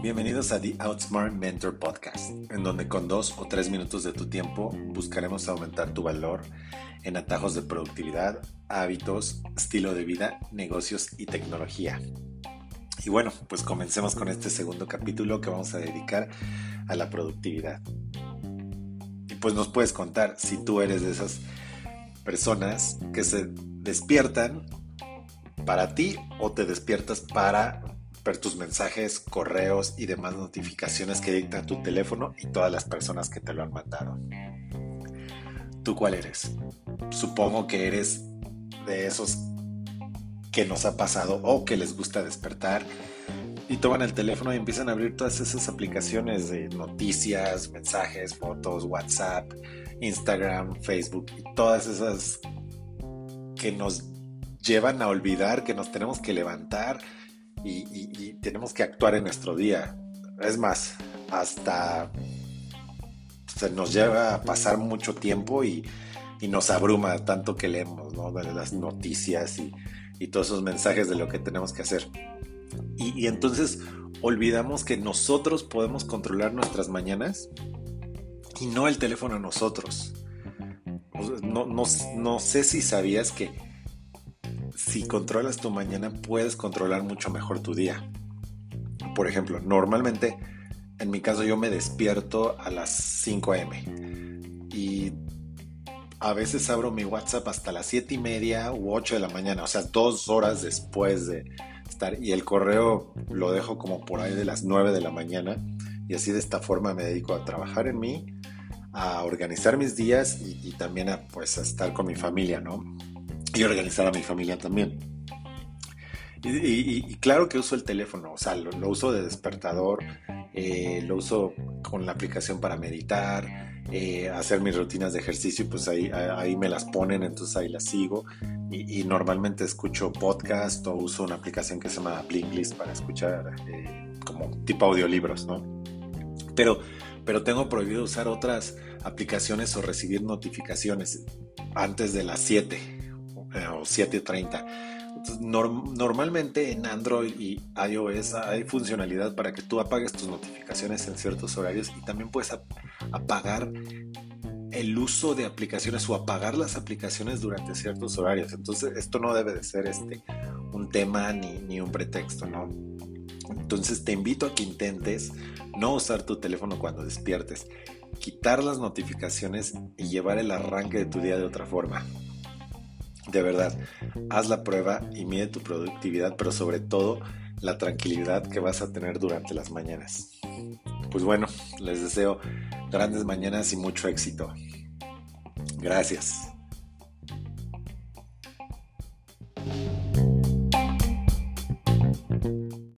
Bienvenidos a The Outsmart Mentor Podcast, en donde con dos o tres minutos de tu tiempo buscaremos aumentar tu valor en atajos de productividad, hábitos, estilo de vida, negocios y tecnología. Y bueno, pues comencemos con este segundo capítulo que vamos a dedicar a la productividad. Y pues nos puedes contar si tú eres de esas personas que se despiertan para ti o te despiertas para ver tus mensajes, correos y demás notificaciones que dicta tu teléfono y todas las personas que te lo han mandado. ¿Tú cuál eres? Supongo que eres de esos que nos ha pasado o que les gusta despertar y toman el teléfono y empiezan a abrir todas esas aplicaciones de noticias, mensajes, fotos, WhatsApp, Instagram, Facebook y todas esas que nos llevan a olvidar que nos tenemos que levantar y, tenemos que actuar en nuestro día. Es más, hasta se nos lleva a pasar mucho tiempo y, nos abruma tanto que leemos, ¿no? De las noticias y, todos esos mensajes de lo que tenemos que hacer. Y, entonces olvidamos que nosotros podemos controlar nuestras mañanas y no el teléfono a nosotros. No, no sé si sabías que si controlas tu mañana, puedes controlar mucho mejor tu día. Por ejemplo, normalmente, en mi caso, yo me despierto a las 5 a.m. Y a veces abro mi WhatsApp hasta las 7 y media u 8 de la mañana, o sea, dos horas después de estar. Y el correo lo dejo como por ahí de las 9 de la mañana. Y así de esta forma me dedico a trabajar en mí, a organizar mis días y, también a, pues, a estar con mi familia, ¿no? Y organizar a mi familia también. Y, claro que uso el teléfono, o sea, lo, uso de despertador, eh, lo uso con la aplicación para meditar, eh, hacer mis rutinas de ejercicio, pues ahí, ahí me las ponen, entonces ahí las sigo. Y, normalmente escucho podcast o uso una aplicación que se llama Blinklist para escuchar eh, como tipo audiolibros, ¿no? Pero, pero tengo prohibido usar otras aplicaciones o recibir notificaciones antes de las 7 eh, o 7.30. normalmente en Android y iOS hay funcionalidad para que tú apagues tus notificaciones en ciertos horarios y también puedes apagar el uso de aplicaciones o apagar las aplicaciones durante ciertos horarios. Entonces esto no debe de ser este, un tema ni, ni un pretexto, ¿no? Entonces te invito a que intentes no usar tu teléfono cuando despiertes, quitar las notificaciones y llevar el arranque de tu día de otra forma. De verdad, haz la prueba y mide tu productividad, pero sobre todo la tranquilidad que vas a tener durante las mañanas. Pues bueno, les deseo grandes mañanas y mucho éxito. Gracias.